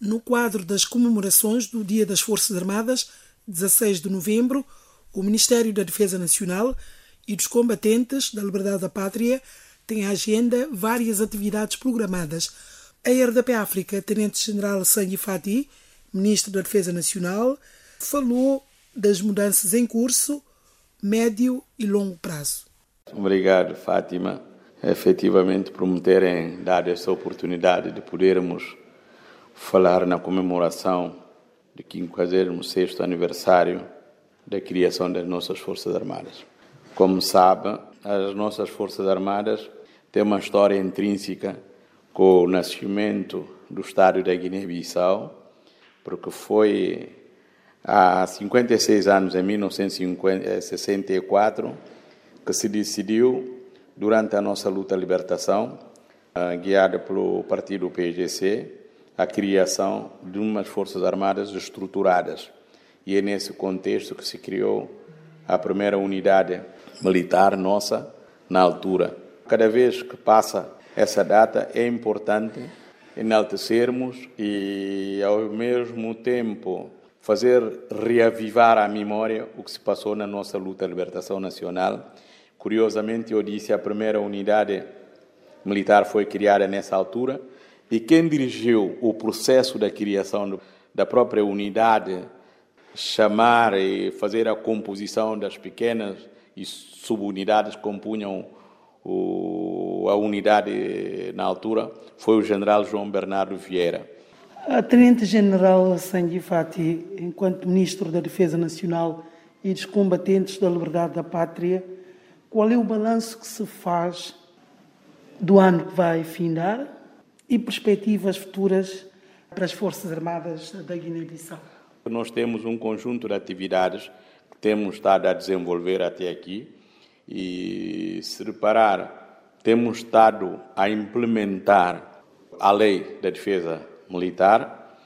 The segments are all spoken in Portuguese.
No quadro das comemorações do Dia das Forças Armadas, 16 de novembro, o Ministério da Defesa Nacional e dos Combatentes da Liberdade da Pátria tem à agenda várias atividades programadas. A RDP África, Tenente-General Sanyi Fati, Ministro da Defesa Nacional, falou das mudanças em curso, médio e longo prazo. Obrigado, Fátima, efetivamente por me terem dado essa oportunidade de podermos falar na comemoração do 56º aniversário da criação das nossas Forças Armadas. Como sabe, as nossas Forças Armadas têm uma história intrínseca com o nascimento do Estado da Guiné-Bissau, porque foi há 56 anos, em 1964, que se decidiu, durante a nossa luta de libertação, guiada pelo partido PGC, a criação de umas Forças Armadas estruturadas. E é nesse contexto que se criou a primeira unidade militar nossa na altura. Cada vez que passa essa data é importante enaltecermos e, ao mesmo tempo, fazer reavivar a memória o que se passou na nossa luta de libertação nacional. Curiosamente, eu disse a primeira unidade militar foi criada nessa altura e quem dirigiu o processo da criação da própria unidade, chamar e fazer a composição das pequenas e subunidades que compunham o, a unidade na altura, foi o general João Bernardo Vieira. A Tenente-General Sandy Fati, enquanto Ministro da Defesa Nacional e dos Combatentes da Liberdade da Pátria, qual é o balanço que se faz do ano que vai findar e perspectivas futuras para as Forças Armadas da Guiné-Bissau? Nós temos um conjunto de atividades que temos estado a desenvolver até aqui e, se reparar, temos estado a implementar a lei da defesa militar,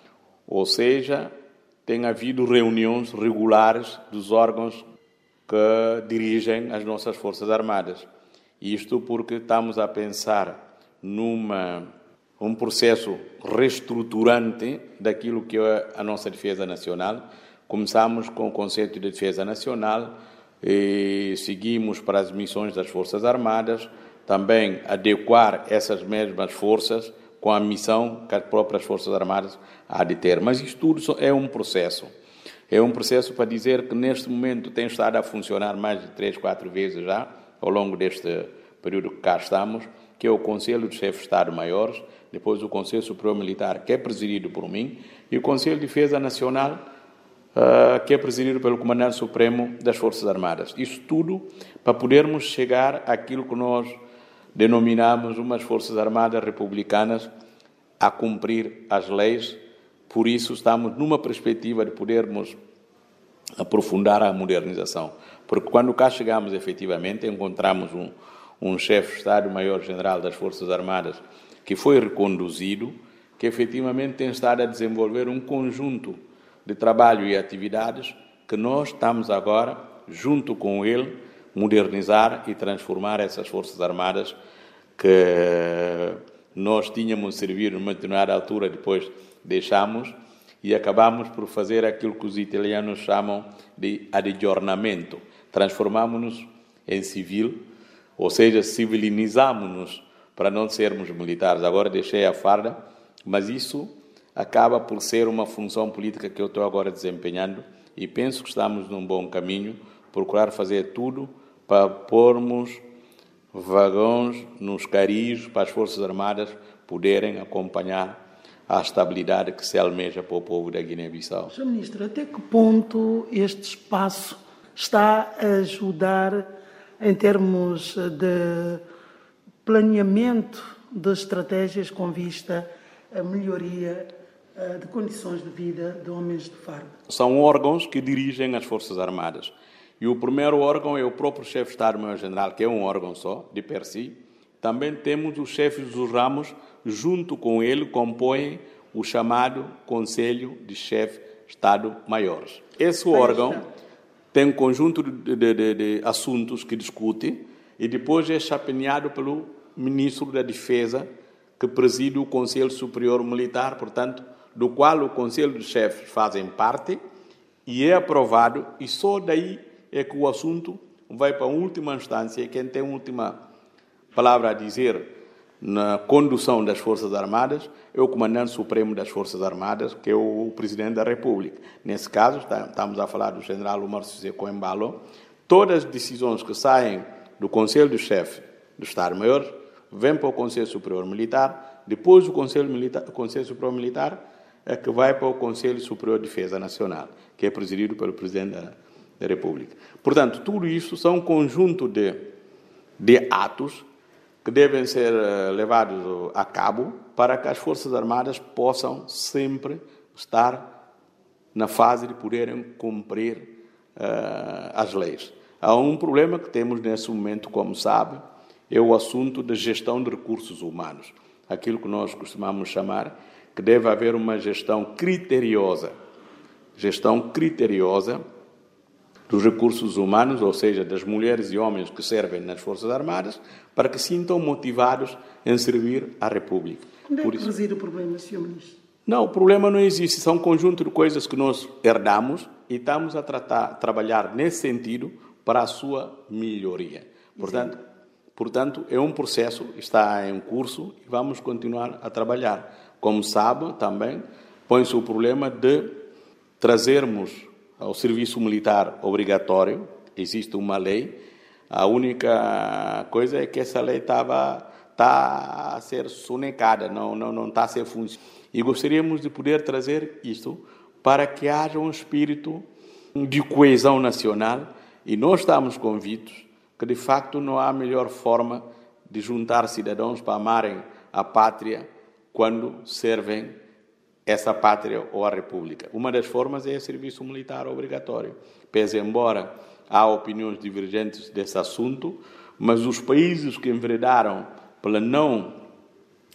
ou seja, tem havido reuniões regulares dos órgãos que dirigem as nossas Forças Armadas. Isto porque estamos a pensar numa um processo reestruturante daquilo que é a nossa defesa nacional. Começamos com o conceito de defesa nacional e seguimos para as missões das Forças Armadas, também adequar essas mesmas forças com a missão que as próprias Forças Armadas há de ter. Mas isto tudo é um processo. É um processo para dizer que neste momento tem estado a funcionar mais de três, quatro vezes já, ao longo deste período que cá estamos, que é o Conselho de Chefes de Estado-Maiores, depois o Conselho Superior Militar, que é presidido por mim, e o Conselho de Defesa Nacional, uh, que é presidido pelo Comandante Supremo das Forças Armadas. Isso tudo para podermos chegar àquilo que nós denominamos umas Forças Armadas republicanas a cumprir as leis, por isso estamos numa perspectiva de podermos aprofundar a modernização. Porque quando cá chegamos efetivamente, encontramos um, um chefe de Estado-Maior-General das Forças Armadas que foi reconduzido, que efetivamente tem estado a desenvolver um conjunto de trabalho e atividades que nós estamos agora, junto com ele, modernizar e transformar essas Forças Armadas que nós tínhamos servido numa determinada altura, depois deixamos e acabamos por fazer aquilo que os italianos chamam de adjornamento. Transformamos-nos em civil, ou seja, civilinizamos-nos para não sermos militares. Agora deixei a farda, mas isso acaba por ser uma função política que eu estou agora desempenhando e penso que estamos num bom caminho, procurar fazer tudo para pormos vagões nos caris para as Forças Armadas poderem acompanhar a estabilidade que se almeja para o povo da Guiné-Bissau. Sr. Ministro, até que ponto este espaço está a ajudar em termos de planeamento de estratégias com vista à melhoria eh, de condições de vida de homens de farda? São órgãos que dirigem as Forças Armadas. E o primeiro órgão é o próprio chefe de Estado-Maior-General, que é um órgão só, de per si. Também temos os chefes dos ramos, junto com ele compõem o chamado Conselho de Chefes de Estado-Maiores. Esse órgão tem um conjunto de, de, de, assuntos que discute e depois é chapeado pelo Ministro da Defesa, que preside o Conselho Superior Militar. Portanto, do qual o Conselho de Chefes fazem parte, e é aprovado, e só daí é que o assunto vai para a última instância, quem tem a última palavra a dizer na condução das Forças Armadas é o Comandante Supremo das Forças Armadas, que é o Presidente da República. Nesse caso, estamos a falar do General Omar José Coembalo. Todas as decisões que saem do Conselho do Chefe do Estado-Maior vêm para o Conselho Superior Militar, depois do Conselho, Militar, Conselho Superior Militar é que vai para o Conselho Superior de Defesa Nacional, que é presidido pelo Presidente da, da República. Portanto, tudo isso são um conjunto de, de atos que devem ser eh, levados a cabo para que as Forças Armadas possam sempre estar na fase de poderem cumprir uh, as leis. Há um problema que temos nesse momento, como sabe, é o assunto da gestão de recursos humanos. Aquilo que nós costumamos chamar que deve haver uma gestão criteriosa. Gestão criteriosa dos recursos humanos, ou seja, das mulheres e homens que servem nas Forças Armadas, para que sintam motivados em servir à República. Onde é que reside o problema, Sr. Ministro? Não, o problema não existe, são um conjunto de coisas que nós herdamos e estamos a tratar, trabalhar nesse sentido para a sua melhoria. Portanto, portanto, é um processo, está em curso e vamos continuar a trabalhar. Como sabe, também põe-se o problema de trazermos ao serviço militar obrigatório, existe uma lei, a única coisa é que essa lei estava está a ser sonecada, não, não, não está a ser funcional. E gostaríamos de poder trazer isto para que haja um espírito de coesão nacional e nós estamos convictos que, de facto, não há melhor forma de juntar cidadãos para amarem a pátria quando servem essa pátria ou a república. Uma das formas é o serviço militar obrigatório. Pese embora há opiniões divergentes desse assunto, mas os países que enveredaram pela não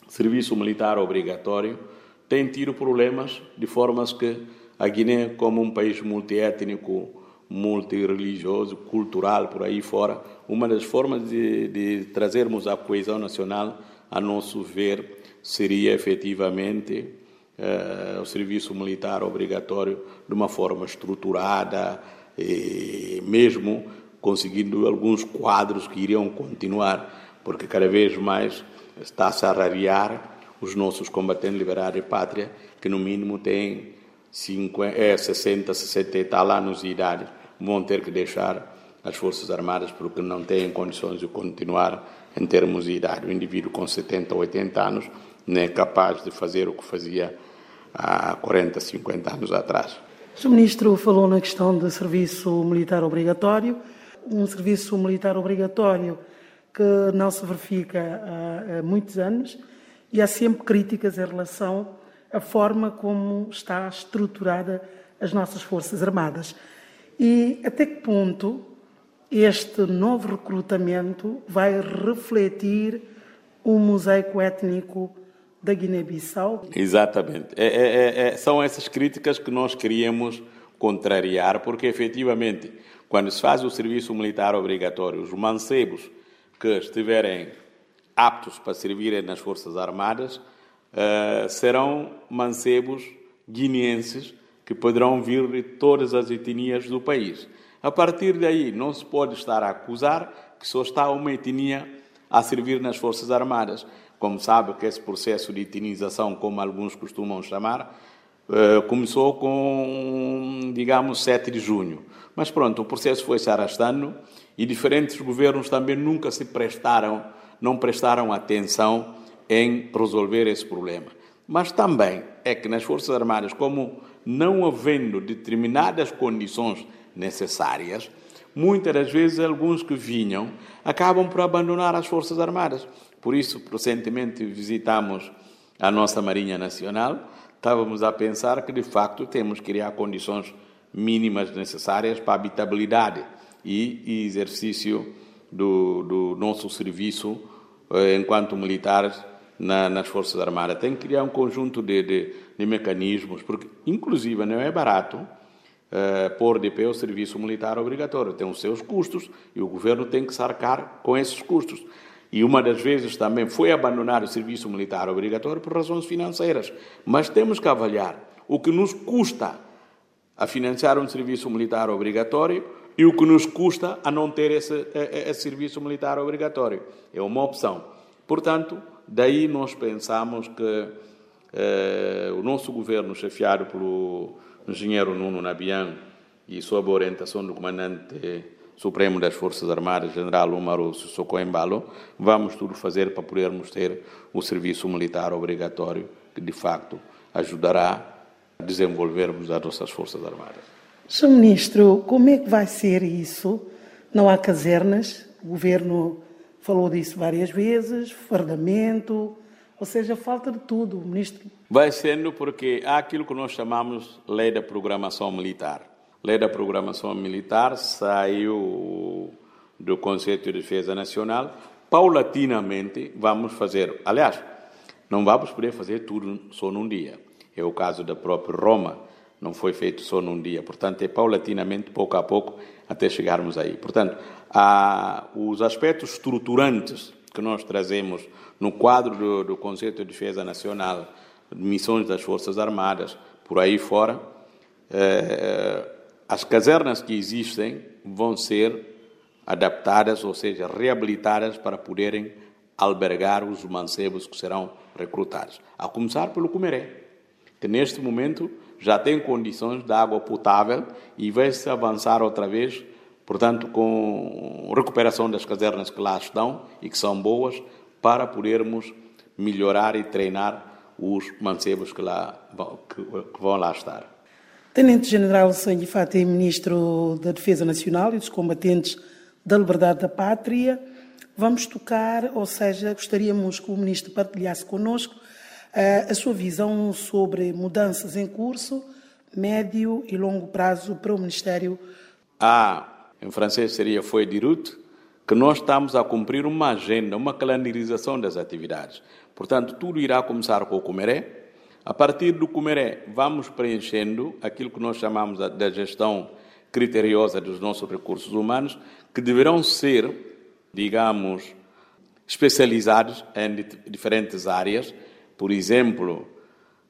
serviço militar obrigatório têm tido problemas de formas que a Guiné, como um país multiétnico, multireligioso, cultural, por aí fora, uma das formas de, de trazermos a coesão nacional, a nosso ver, seria efetivamente eh, o serviço militar obrigatório de uma forma estruturada, e mesmo conseguindo alguns quadros que iriam continuar, porque cada vez mais está-se a rarear os nossos combatentes liberados de pátria, que no mínimo têm 50, é, 60, 60 e tal anos de idade, vão ter que deixar as Forças Armadas porque não têm condições de continuar em termos de idade. O indivíduo com 70, 80 anos não é capaz de fazer o que fazia há 40, 50 anos atrás. O. Ministro falou na questão do serviço militar obrigatório, um serviço militar obrigatório que não se verifica há, há muitos anos e há sempre críticas em relação à forma como está estruturada as nossas Forças Armadas. E até que ponto este novo recrutamento vai refletir um mosaico étnico da Guiné-Bissau? Exatamente. É, é, é, é, são essas críticas que nós queríamos contrariar, porque efetivamente, quando se faz o serviço militar obrigatório, os mancebos que estiverem aptos para servirem nas Forças Armadas uh, serão mancebos guineenses que poderão vir de todas as etnias do país. A partir daí, não se pode estar a acusar que só está uma etnia a servir nas Forças Armadas. Como sabe que esse processo de etinização, como alguns costumam chamar, eh, começou com, digamos, 7 de junho. Mas pronto, o processo foi se arrastando e diferentes governos também nunca se prestaram, não prestaram atenção em resolver esse problema. Mas também é que nas Forças Armadas, como não havendo determinadas condições necessárias, muitas das vezes alguns que vinham acabam por abandonar as Forças Armadas. Por isso, recentemente visitamos a nossa Marinha Nacional, estávamos a pensar que, de facto, temos que criar condições mínimas necessárias para a habitabilidade e exercício do, do nosso serviço eh, enquanto militares na, nas Forças Armadas. Tem que criar um conjunto de, de, de mecanismos, porque, inclusive, não é barato eh, pôr de pé o serviço militar obrigatório. Tem os seus custos e o governo tem que sarcar com esses custos. E uma das vezes também foi abandonar o serviço militar obrigatório por razões financeiras. Mas temos que avaliar o que nos custa a financiar um serviço militar obrigatório e o que nos custa a não ter esse, esse serviço militar obrigatório. É uma opção. Portanto, daí nós pensamos que eh, o nosso governo, chefiado pelo engenheiro Nuno Nabian e sob a orientação do comandante Supremo das Forças Armadas, General Umaru Sissoko Embalo, vamos tudo fazer para podermos ter o serviço militar obrigatório, que de facto ajudará a desenvolvermos as nossas Forças Armadas. Sr. Ministro, como é que vai ser isso? Não há casernas, o Governo falou disso várias vezes, fardamento, ou seja, falta de tudo, Ministro. Vai sendo porque há aquilo que nós chamamos Lei da Programação Militar Lei da Programação Militar saiu do Conselho de Defesa Nacional. Paulatinamente vamos fazer, aliás, não vamos poder fazer tudo só num dia. É o caso da própria Roma, não foi feito só num dia. Portanto, é paulatinamente, pouco a pouco, até chegarmos aí. Portanto, há os aspectos estruturantes que nós trazemos no quadro do, do Conselho de Defesa Nacional, missões das Forças Armadas, por aí fora, é, as casernas que existem vão ser adaptadas, ou seja, reabilitadas para poderem albergar os mancebos que serão recrutados. A começar pelo Cumeré, que neste momento já tem condições de água potável e vai-se avançar outra vez, portanto, com recuperação das casernas que lá estão e que são boas, para podermos melhorar e treinar os mancebos que, lá, que vão lá estar. Tenente-General Sangue Fati, Ministro da Defesa Nacional e dos Combatentes da Liberdade da Pátria, vamos tocar, ou seja, gostaríamos que o Ministro partilhasse connosco uh, a sua visão sobre mudanças em curso, médio e longo prazo para o Ministério. Ah, em francês seria foi de route, que nós estamos a cumprir uma agenda, uma calendarização das atividades. Portanto, tudo irá começar com o Comeré, a partir do Cumeré, vamos preenchendo aquilo que nós chamamos da gestão criteriosa dos nossos recursos humanos, que deverão ser, digamos, especializados em diferentes áreas. Por exemplo,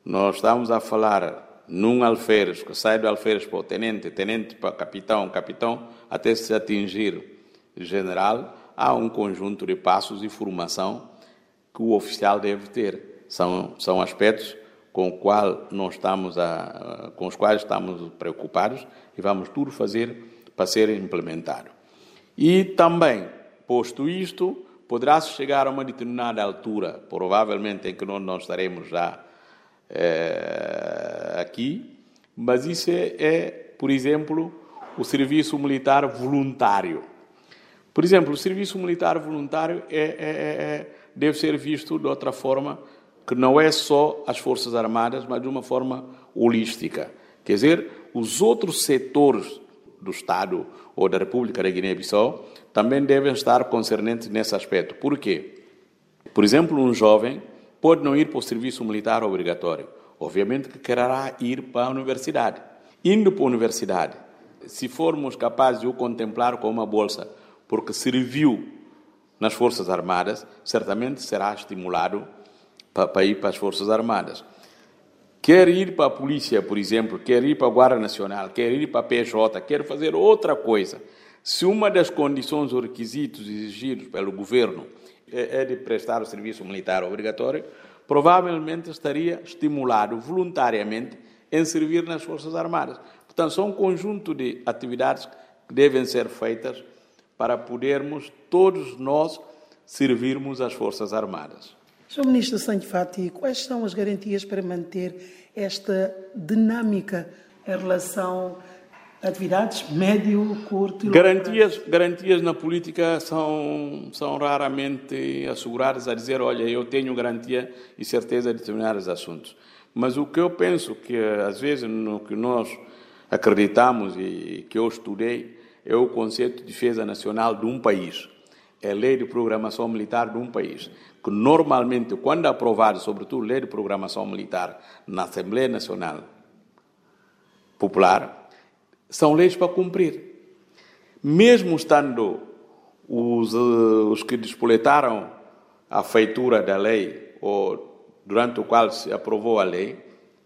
nós estamos a falar num alferes, que sai do alferes para o tenente, tenente para capitão, capitão, até se atingir general, há um conjunto de passos e formação que o oficial deve ter. São, são aspectos com, qual nós estamos a, com os quais estamos preocupados e vamos tudo fazer para ser implementado. E também, posto isto, poderá-se chegar a uma determinada altura, provavelmente em que nós não estaremos já é, aqui, mas isso é, é, por exemplo, o serviço militar voluntário. Por exemplo, o serviço militar voluntário é, é, é deve ser visto de outra forma que não é só as Forças Armadas, mas de uma forma holística. Quer dizer, os outros setores do Estado ou da República da Guiné-Bissau também devem estar concernentes nesse aspecto. Por quê? Por exemplo, um jovem pode não ir para o serviço militar obrigatório. Obviamente que quererá ir para a universidade. Indo para a universidade, se formos capazes de o contemplar com uma bolsa, porque serviu nas Forças Armadas, certamente será estimulado para, ir para as Forças Armadas. Quer ir para a polícia, por exemplo, quer ir para a Guarda Nacional, quer ir para a PJ, quer fazer outra coisa. Se uma das condições ou requisitos exigidos pelo governo é, é de prestar o serviço militar obrigatório, provavelmente estaria estimulado voluntariamente em servir nas Forças Armadas. Portanto, são um conjunto de atividades que devem ser feitas para podermos todos nós servirmos as Forças Armadas. Sr. Ministro Sangue Fati, quais são as garantias para manter esta dinâmica em relação a atividades médio, curto e garantias Garantias na política são, são raramente asseguradas a dizer, olha, eu tenho garantia e certeza de determinados assuntos. Mas o que eu penso que, às vezes, no que nós acreditamos e que eu estudei, é o conceito de defesa nacional de um país. É lei de programação militar de um país que normalmente, quando aprovado, sobretudo lei de programação militar na Assembleia Nacional Popular, são leis para cumprir. Mesmo estando os, os que despoletaram a feitura da lei, ou durante o qual se aprovou a lei,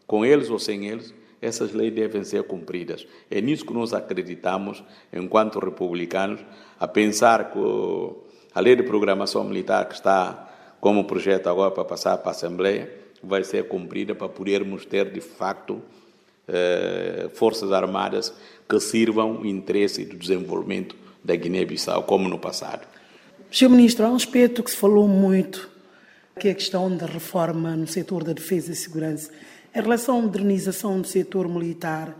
com eles ou sem eles, essas leis devem ser cumpridas. É nisso que nós acreditamos, enquanto republicanos, a pensar que a lei de programação militar que está como projeto agora para passar para a Assembleia vai ser cumprida para podermos ter, de facto, eh, forças armadas que sirvam o interesse do desenvolvimento da Guiné-Bissau, como no passado. Sr. Ministro, há um aspecto que se falou muito, que é a questão da reforma no setor da defesa e segurança. Em relação à modernização do setor militar,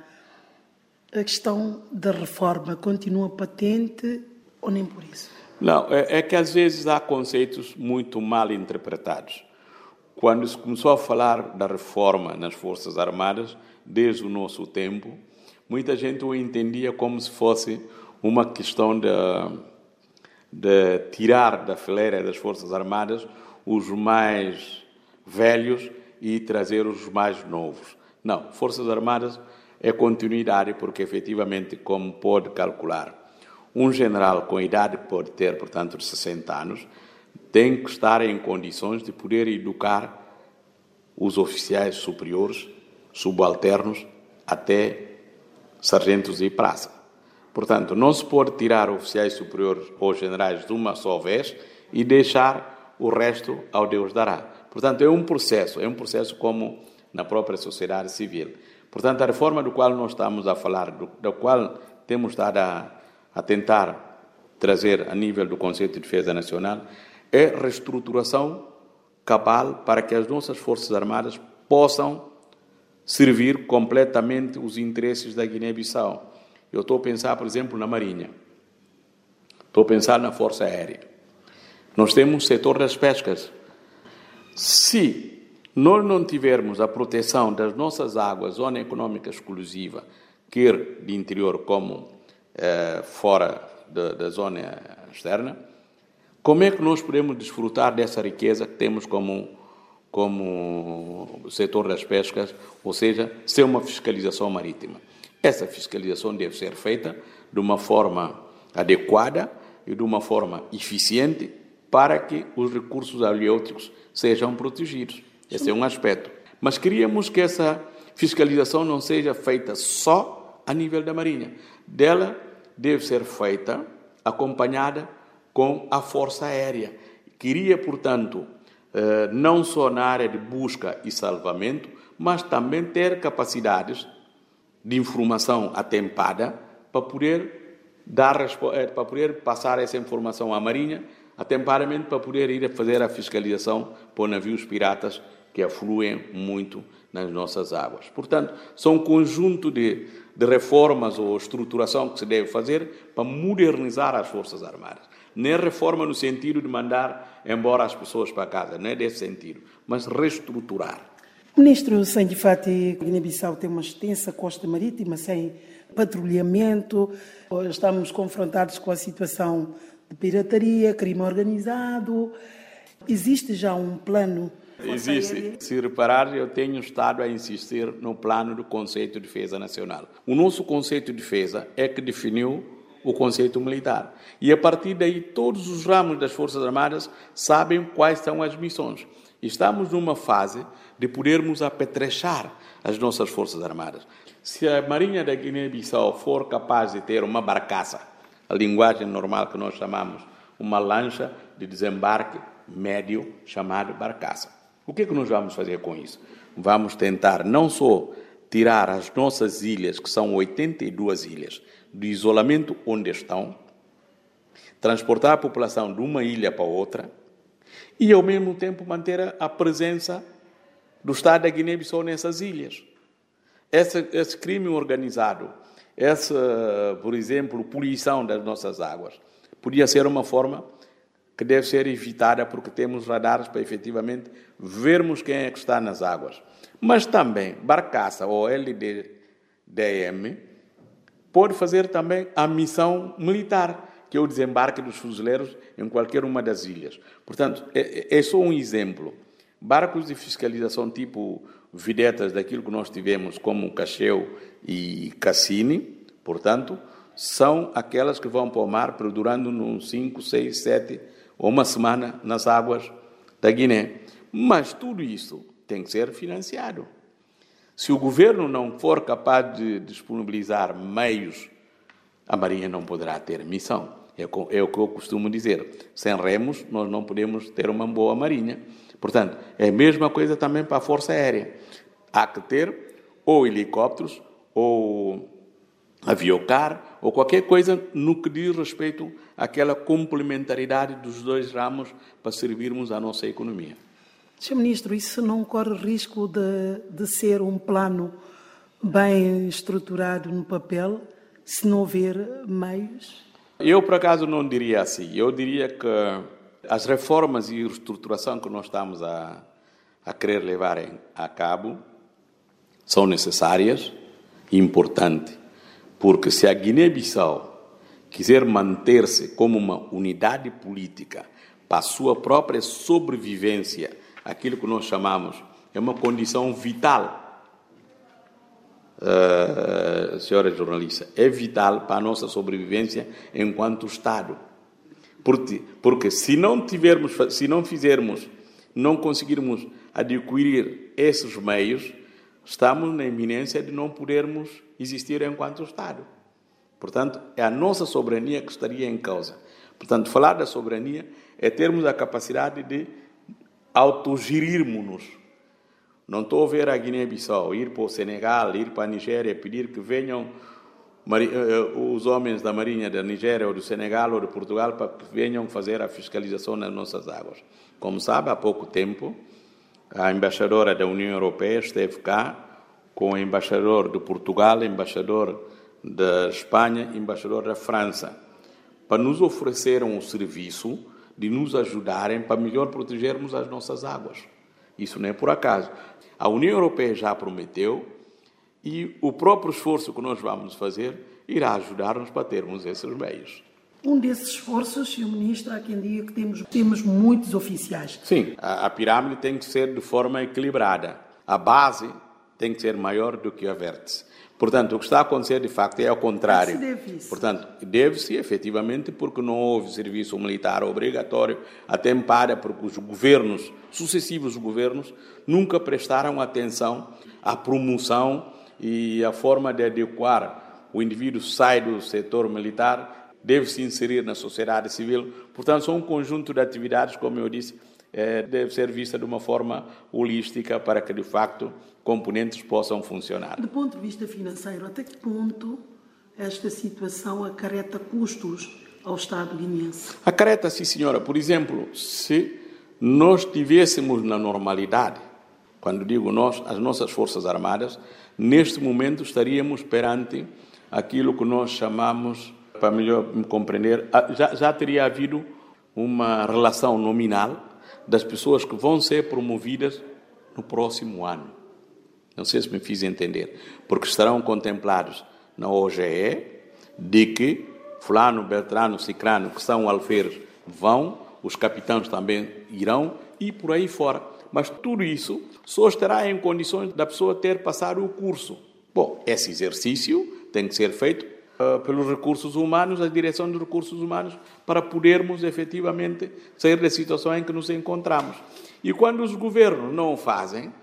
a questão da reforma continua patente ou nem por isso? Não, é, é que às vezes há conceitos muito mal interpretados. Quando se começou a falar da reforma nas Forças Armadas, desde o nosso tempo, muita gente o entendia como se fosse uma questão de, de tirar da fileira das Forças Armadas os mais velhos e trazer os mais novos. Não, Forças Armadas é continuidade, porque efetivamente, como pode calcular, um general com idade pode ter, portanto, de 60 anos, tem que estar em condições de poder educar os oficiais superiores, subalternos, até sargentos e praça. Portanto, não se pode tirar oficiais superiores ou generais de uma só vez e deixar o resto ao Deus dará. Portanto, é um processo, é um processo como na própria sociedade civil. Portanto, a reforma do qual nós estamos a falar, do, da qual temos estado a, a tentar trazer a nível do Conselho de Defesa Nacional, é reestruturação cabal para que as nossas Forças Armadas possam servir completamente os interesses da Guiné-Bissau. Eu estou a pensar, por exemplo, na Marinha. Estou a pensar na Força Aérea. Nós temos o setor das pescas. Se nós não tivermos a proteção das nossas águas, zona econômica exclusiva, quer de interior como eh, fora da, zona externa, como é que nós podemos desfrutar dessa riqueza que temos como, como setor das pescas, ou seja, ser uma fiscalização marítima? Essa fiscalização deve ser feita de uma forma adequada e de uma forma eficiente para que os recursos halióticos sejam protegidos. Esse é um aspecto. Mas queríamos que essa fiscalização não seja feita só a nível da Marinha. Dela deve ser feita acompanhada com a Força Aérea. Queria, portanto, eh, não só na área de busca e salvamento, mas também ter capacidades de informação atempada para poder dar eh, para poder passar essa informação à Marinha atempadamente para poder ir a fazer a fiscalização por navios piratas que afluem muito nas nossas águas. Portanto, são um conjunto de, de reformas ou estruturação que se deve fazer para modernizar as Forças Armadas. Nem reforma no sentido de mandar embora as pessoas para casa, não é desse sentido, mas reestruturar. Ministro Sandy Fati, Guiné-Bissau tem uma extensa costa marítima sem patrulhamento. Estamos confrontados com a situação de pirataria, crime organizado. Existe já um plano? Existe. Se reparar, eu tenho estado a insistir no plano do conceito de defesa nacional. O nosso conceito de defesa é que definiu o conceito militar. E a partir daí, todos os ramos das Forças Armadas sabem quais são as missões. Estamos numa fase de podermos apetrechar as nossas Forças Armadas. Se a Marinha da Guiné-Bissau for capaz de ter uma barcaça a linguagem normal que nós chamamos uma lancha de desembarque médio chamado barcaça. O que é que nós vamos fazer com isso? Vamos tentar não só tirar as nossas ilhas, que são 82 ilhas, do isolamento onde estão, transportar a população de uma ilha para outra e, ao mesmo tempo, manter a presença do Estado da Guiné-Bissau nessas ilhas. Esse, esse crime organizado essa, por exemplo, poluição das nossas águas podia ser uma forma que deve ser evitada porque temos radares para efetivamente vermos quem é que está nas águas. Mas também, barcaça ou LDM pode fazer também a missão militar, que é o desembarque dos fuzileiros em qualquer uma das ilhas. Portanto, é, é só um exemplo. Barcos de fiscalização tipo videtas daquilo que nós tivemos como Cacheu e Cassini, portanto, são aquelas que vão para o mar perdurando uns 5, 6, 7 ou uma semana nas águas da Guiné. Mas tudo isso tem que ser financiado. Se o governo não for capaz de disponibilizar meios, a Marinha não poderá ter missão. É, é o que eu costumo dizer. Sem remos, nós não podemos ter uma boa Marinha. Portanto, é a mesma coisa também para a Força Aérea. Há que ter ou helicópteros, ou aviocar, ou qualquer coisa no que diz respeito àquela complementaridade dos dois ramos para servirmos à nossa economia. Sr. Ministro, isso não corre risco de, de ser um plano bem estruturado no papel se não houver meios? Eu, por acaso, não diria assim. Eu diria que as reformas e reestruturação que nós estamos a, a querer levar a cabo são necessárias e importantes, porque se a Guiné-Bissau quiser manter-se como uma unidade política para a sua própria sobrevivência aquilo que nós chamamos, é uma condição vital. Uh, senhora jornalista, é vital para a nossa sobrevivência enquanto Estado. Porque, porque se não tivermos, se não fizermos, não conseguirmos adquirir esses meios, estamos na iminência de não podermos existir enquanto Estado. Portanto, é a nossa soberania que estaria em causa. Portanto, falar da soberania é termos a capacidade de autogerirmos-nos. Não estou a ver a Guiné-Bissau ir para o Senegal, ir para a Nigéria, pedir que venham eh, eh, os homens da Marinha da Nigéria ou do Senegal ou de Portugal para que venham fazer a fiscalização nas nossas águas. Como sabe, há pouco tempo, a embaixadora da União Europeia esteve cá com o embaixador de Portugal, embaixador da Espanha, embaixador da França, para nos oferecer um serviço de nos ajudarem para melhor protegermos as nossas águas. Isso não é por acaso. A União Europeia já prometeu e o próprio esforço que nós vamos fazer irá ajudar-nos para termos esses meios. Um desses esforços, Sr. Ministro, há quem diga que temos, temos muitos oficiais. Sim, a, a pirâmide tem que ser de forma equilibrada. A base tem que ser maior do que a vértice. Portanto, o que está a acontecer de facto é ao contrário. Deve isso? Portanto, deve-se efetivamente porque não houve serviço militar obrigatório, até para porque os governos, sucessivos governos, nunca prestaram atenção à promoção e à forma de adequar o indivíduo sai do setor militar, deve se inserir na sociedade civil. Portanto, são um conjunto de atividades, como eu disse, é, deve ser vista de uma forma holística para que, de facto, componentes possam funcionar. Do ponto de vista financeiro, até que ponto esta situação acarreta custos ao Estado guineense? Acarreta, sim, senhora. Por exemplo, se nós estivéssemos na normalidade, quando digo nós, as nossas Forças Armadas, neste momento estaríamos perante aquilo que nós chamamos, para melhor me compreender, já, já teria havido uma relação nominal das pessoas que vão ser promovidas no próximo ano. Não sei se me fiz entender. Porque estarão contemplados na OGE de que Fulano, Beltrano, Cicrano, que são alferes, vão, os capitães também irão e por aí fora. Mas tudo isso só estará em condições da pessoa ter passado o curso. Bom, esse exercício tem que ser feito uh, pelos recursos humanos, a direção dos recursos humanos, para podermos efetivamente sair da situação em que nos encontramos. E quando os governos não o fazem,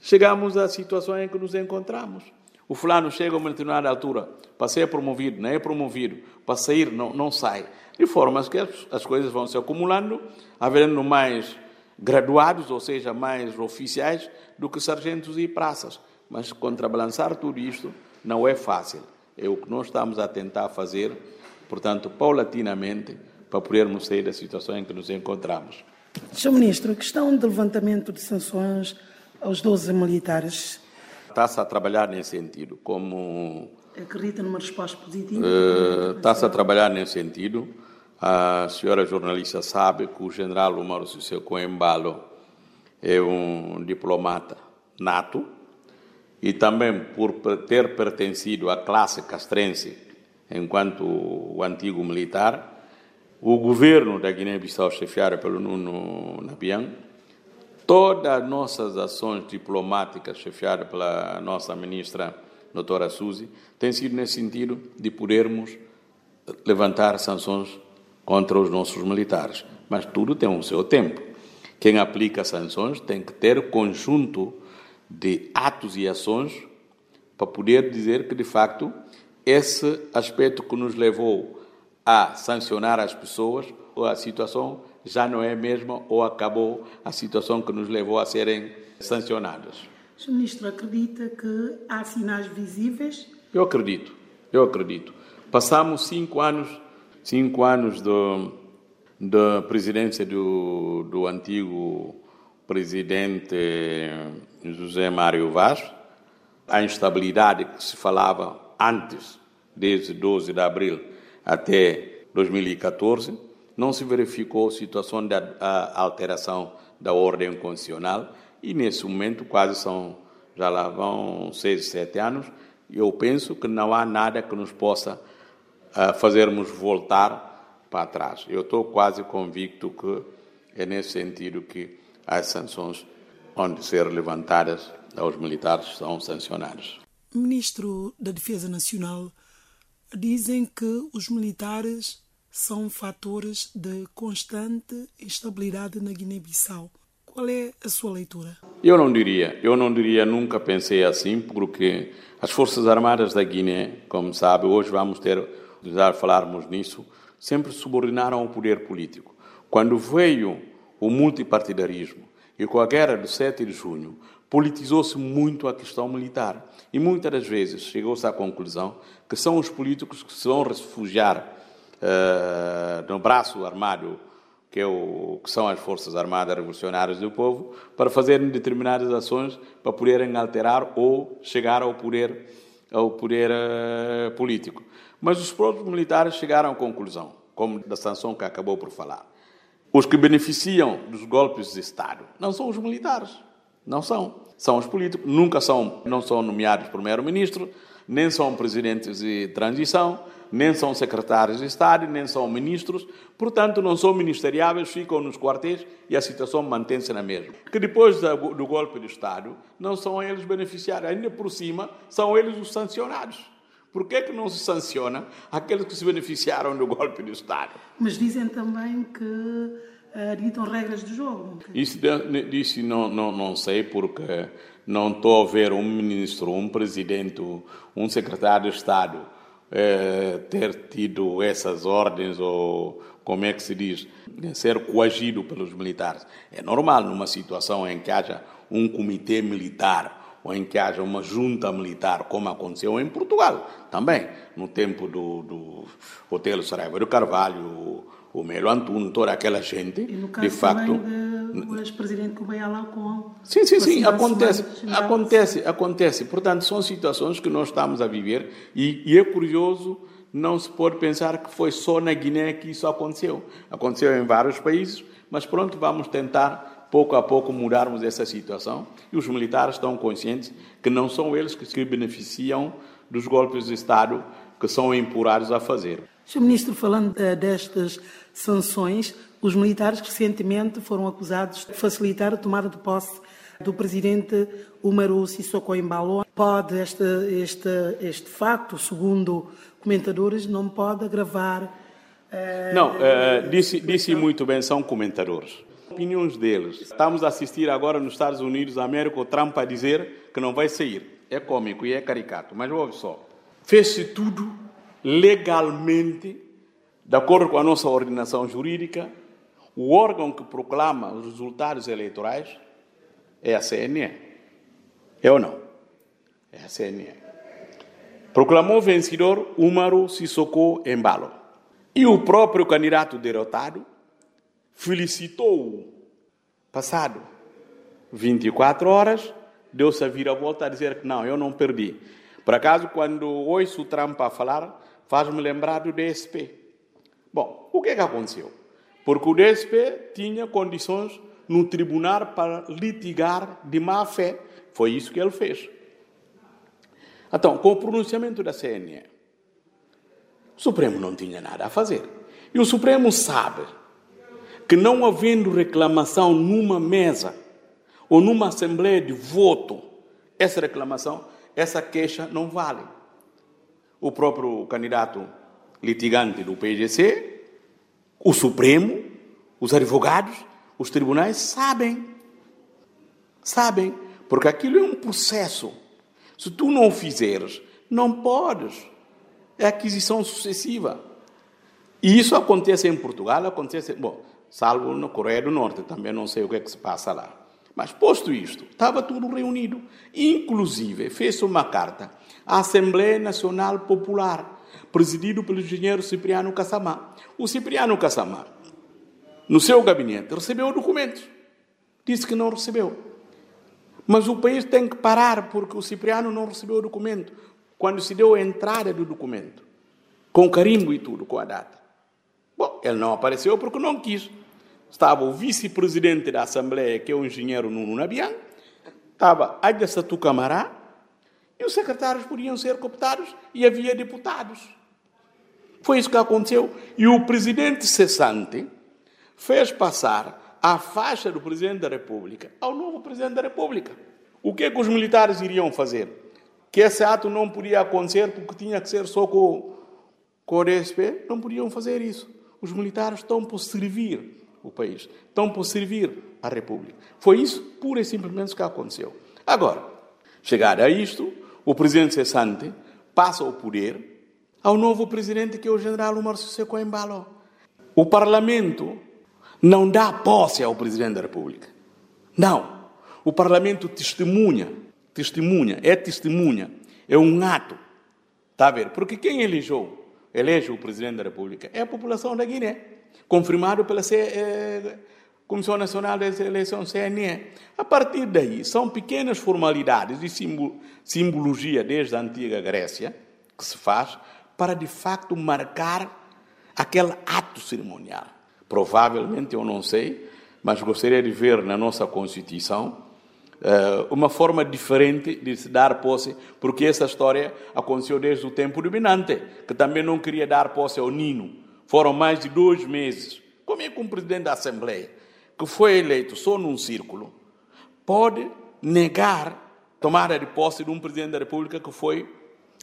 chegamos à situação em que nos encontramos. O fulano chega a uma determinada altura para ser promovido, não é promovido, para sair, não, não sai. De forma que as, as coisas vão se acumulando, havendo mais graduados, ou seja, mais oficiais, do que sargentos e praças. Mas contrabalançar tudo isto não é fácil. É o que nós estamos a tentar fazer, portanto, paulatinamente, para podermos sair da situação em que nos encontramos. Sr. Ministro, a questão do levantamento de sanções aos 12 militares. Está-se a trabalhar nesse sentido, como... Acredita numa resposta positiva? Uh, Está-se a trabalhar nesse sentido. A senhora jornalista sabe que o general Umaru Sissoko Coembalo é um diplomata nato e também por ter pertencido à classe castrense enquanto antigo militar, o governo da Guiné-Bissau, chefiado pelo Nuno Nabian, todas as nossas ações diplomáticas, chefiadas pela nossa ministra doutora Suzy, tem sido nesse sentido de podermos levantar sanções contra os nossos militares. Mas tudo tem o seu tempo. Quem aplica sanções tem que ter conjunto de atos e ações para poder dizer que, de facto, esse aspecto que nos levou a sancionar as pessoas, a situação já não é a mesma ou acabou a situação que nos levou a serem sancionadas. O. Ministro acredita que há sinais visíveis? Eu acredito, eu acredito. Passamos cinco anos, cinco anos da presidência do, do antigo presidente José Mário Vaz, a instabilidade que se falava antes, desde 12 de abril até 2014, não se verificou situação de alteração da ordem constitucional e nesse momento quase são, já lá vão seis, sete anos, eu penso que não há nada que nos possa uh, fazermos voltar para trás. Eu estou quase convicto que é nesse sentido que as sanções onde ser levantadas aos militares são sancionadas. Ministro da Defesa Nacional, dizem que os militares são fatores de constante instabilidade na Guiné-Bissau. Qual é a sua leitura? Eu não diria, eu não diria, nunca pensei assim, porque as Forças Armadas da Guiné, como sabe, hoje vamos ter, já falarmos nisso, sempre subordinaram ao poder político. Quando veio o multipartidarismo e com a guerra do 7 de junho, politizou-se muito a questão militar. E muitas das vezes chegou-se à conclusão que são os políticos que se vão refugiar uh, no braço armado, que, é o, que são as Forças Armadas Revolucionárias do Povo, para fazerem determinadas ações para poderem alterar ou chegar ao poder, ao poder uh, político. Mas os próprios militares chegaram à conclusão, como da sanção que acabou por falar. Os que beneficiam dos golpes de Estado não são os militares, não são. São os políticos, nunca são, não são nomeados primeiro-ministro, nem são presidentes de transição, nem são secretários de Estado, nem são ministros, portanto, não são ministeriáveis, ficam nos quartéis e a situação mantém-se na mesma. Que depois do golpe de Estado, não são eles beneficiários, ainda por cima, são eles os sancionados. Por que, é que não se sanciona aqueles que se beneficiaram do golpe de Estado? Mas dizem também que uh, ditam regras do jogo. Isso, isso não, não, não sei, porque não estou a ver um ministro, um presidente, um secretário de Estado é, ter tido essas ordens ou como é que se diz, ser coagido pelos militares. É normal numa situação em que haja um comitê militar ou em que haja uma junta militar, como aconteceu em Portugal também, no tempo do, do Hotel Saraiva do Carvalho, o Melo Antunes, toda aquela gente, e no caso de facto. O ex-presidente Kubayala com. Sim, sim, sim, acontece, acontece, acontece. Portanto, são situações que nós estamos a viver e, e é curioso não se pode pensar que foi só na Guiné que isso aconteceu. Aconteceu em vários países, mas pronto, vamos tentar pouco a pouco mudarmos essa situação. E os militares estão conscientes que não são eles que se beneficiam dos golpes de Estado que são empurrados a fazer. Sr. Ministro, falando uh, destas sanções, os militares recentemente foram acusados de facilitar a tomada de posse do presidente Umaru Sissoko Embalo. Pode este, este, este facto, segundo comentadores, não pode agravar. Uh, não, uh, disse, disse muito bem, são comentadores. Opiniões deles. Estamos a assistir agora nos Estados Unidos da América o Trump a dizer que não vai sair. É cômico e é caricato, mas ouve só. Fez-se tudo legalmente, de acordo com a nossa ordenação jurídica, o órgão que proclama os resultados eleitorais é a CNE. É ou não? É a CNE. Proclamou vencedor Umaru Sissoko Embalo. E o próprio candidato derrotado felicitou-o. Passado 24 horas, deu-se a vir a volta a dizer que não, eu não perdi. Por acaso, quando ouço o Trump a falar, faz-me lembrar do DSP. Bom, o que é que aconteceu? Porque o DSP tinha condições no tribunal para litigar de má fé. Foi isso que ele fez. Então, com o pronunciamento da CNE, o Supremo não tinha nada a fazer. E o Supremo sabe que, não havendo reclamação numa mesa ou numa assembleia de voto, essa reclamação essa queixa não vale. O próprio candidato litigante do PGC, o Supremo, os advogados, os tribunais sabem. Sabem, porque aquilo é um processo. Se tu não fizeres, não podes. É aquisição sucessiva. E isso acontece em Portugal, acontece, bom, salvo na Coreia do Norte, também não sei o que é que se passa lá. Mas posto isto, estava tudo reunido. Inclusive, fez uma carta à Assembleia Nacional Popular, presidido pelo engenheiro Cipriano Cassamá. O Cipriano Cassamá, no seu gabinete, recebeu documentos. Disse que não recebeu. Mas o país tem que parar porque o Cipriano não recebeu o documento. Quando se deu a entrada do documento, com carimbo e tudo, com a data. Ele não apareceu porque não quis. Estava o vice-presidente da Assembleia, que é o engenheiro Nuno Nabian, estava Aida Camará, e os secretários podiam ser cooptados e havia deputados. Foi isso que aconteceu. E o presidente cessante fez passar a faixa do presidente da República ao novo presidente da República. O que, é que os militares iriam fazer? Que esse ato não podia acontecer porque tinha que ser só com, com o DSP? Não podiam fazer isso. Os militares estão por servir o país, estão por servir a República. Foi isso, pura e simplesmente, que aconteceu. Agora, chegado a isto, o presidente cessante passa o poder ao novo presidente, que é o general Márcio Seco Embalo. O parlamento não dá posse ao presidente da República. Não. O parlamento testemunha, testemunha, é testemunha, é um ato. Está a ver? Porque quem elegeu, elege o presidente da República é a população da Guiné confirmado pela C, eh, Comissão Nacional das Eleições, CNE. A partir daí, são pequenas formalidades e simbologia desde a antiga Grécia que se faz para, de facto, marcar aquele ato cerimonial. Provavelmente, eu não sei, mas gostaria de ver na nossa Constituição uma forma diferente de se dar posse, porque essa história aconteceu desde o tempo dominante, que também não queria dar posse ao Nino foram mais de dois meses. Como é que um presidente da Assembleia, que foi eleito só num círculo, pode negar tomada de posse de um presidente da República que foi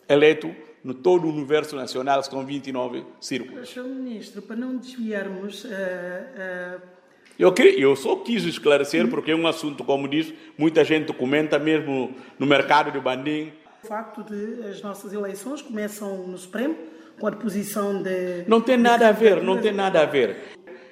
eleito no todo o universo nacional, são 29 círculos. Senhor Ministro, para não desviarmos. Uh, uh... Eu, eu só quis esclarecer, porque é um assunto, como diz, muita gente comenta mesmo no mercado de Bandim. O facto de as nossas eleições começam no Supremo, com a posição de. Não tem nada a ver, não tem nada a ver.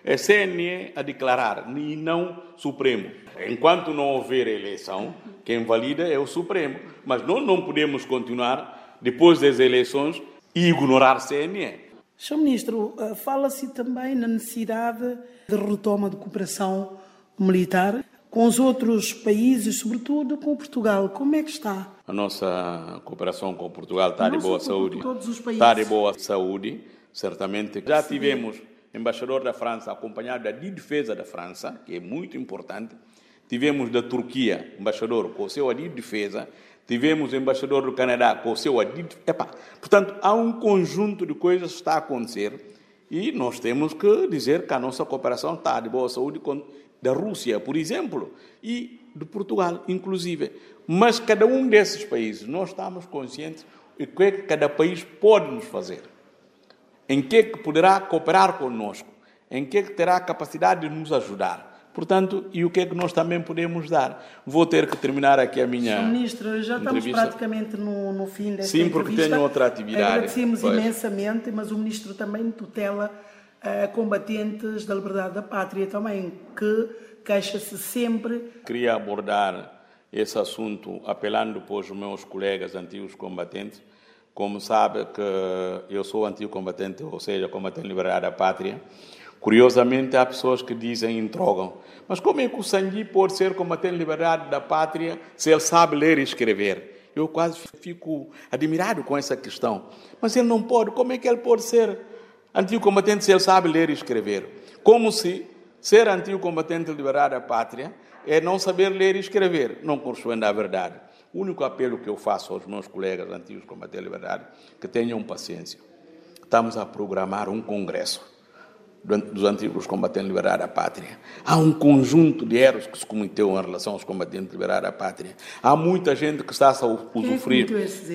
É CNE a declarar e não Supremo. Enquanto não houver eleição, quem valida é o Supremo. Mas nós não podemos continuar, depois das eleições, e ignorar CNE. Sr. Ministro, eh, fala-se também na necessidade de retoma de cooperação militar com os outros países, sobretudo com Portugal. Como é que está? A nossa cooperação com Portugal está de boa saúde. Todos os países. Está de boa saúde, certamente. Já tivemos embaixador da França acompanhado da defesa da França, que é muito importante. Tivemos da Turquia, embaixador com o seu de defesa. Tivemos o embaixador do Canadá com o seu de Epa, Portanto, há um conjunto de coisas que está a acontecer e nós temos que dizer que a nossa cooperação está de boa saúde com da Rússia, por exemplo, e de Portugal, inclusive. Mas cada um desses países, nós estamos conscientes de que é que cada país pode nos fazer, em que é que poderá cooperar conosco, em que é que terá capacidade de nos ajudar. Portanto, e o que é que nós também podemos dar? Vou ter que terminar aqui a minha. Sr. Ministro, já estamos praticamente no, no fim desta Sim, porque tenho outra atividade. Agradecemos pois. imensamente, mas o Ministro também tutela a combatentes da liberdade da pátria também, que queixa-se sempre. Queria abordar esse assunto apelando para os meus colegas antigos combatentes. Como sabe que eu sou antigo combatente, ou seja, combatente liberdade da pátria. Curiosamente, há pessoas que dizem introgam, mas como é que o Sangui pode ser combatente liberdade da pátria se ele sabe ler e escrever? Eu quase fico admirado com essa questão. Mas ele não pode, como é que ele pode ser Antigo combatente, se ele sabe ler e escrever. Como se ser antigo combatente liberar a pátria é não saber ler e escrever. Não corresponde à verdade. O único apelo que eu faço aos meus colegas antigos combatentes de liberdade que tenham paciência. Estamos a programar um congresso dos antigos combatentes liberar a pátria. Há um conjunto de erros que se cometeu em relação aos combatentes liberar a pátria. Há muita gente que está a usufruir.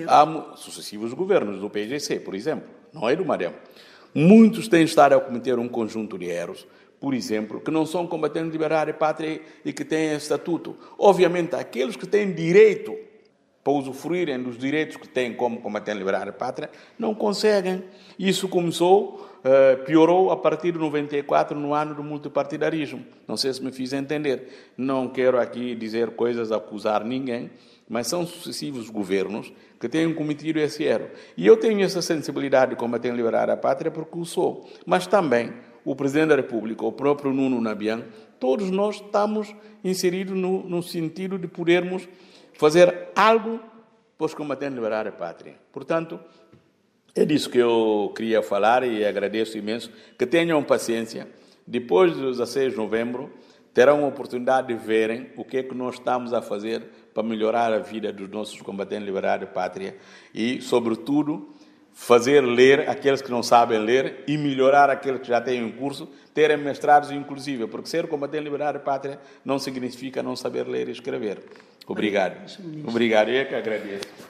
Há sucessivos governos do PGC, por exemplo, não é do Mariam. Muitos têm estado a cometer um conjunto de erros, por exemplo, que não são combatentes liberar a pátria e que têm estatuto. Obviamente, aqueles que têm direito para usufruírem dos direitos que têm como combatente liberar a pátria, não conseguem. Isso começou eh, piorou a partir de 94, no ano do multipartidarismo. Não sei se me fiz entender. Não quero aqui dizer coisas, acusar ninguém, mas são sucessivos governos que têm cometido esse erro. E eu tenho essa sensibilidade de combater e liberar a pátria porque o sou. Mas também o Presidente da República, o próprio Nuno Nabian, todos nós estamos inseridos no, no sentido de podermos fazer algo para os combatentes liberar a pátria. Portanto, é disso que eu queria falar e agradeço imenso. Que tenham paciência. Depois do 16 de novembro, terão a oportunidade de verem o que é que nós estamos a fazer para melhorar a vida dos nossos combatentes liberais de pátria e, sobretudo, fazer ler aqueles que não sabem ler e melhorar aqueles que já têm um curso, terem mestrados inclusive, porque ser combatente liberal de pátria não significa não saber ler e escrever. Obrigado. Obrigado, eu é que agradeço.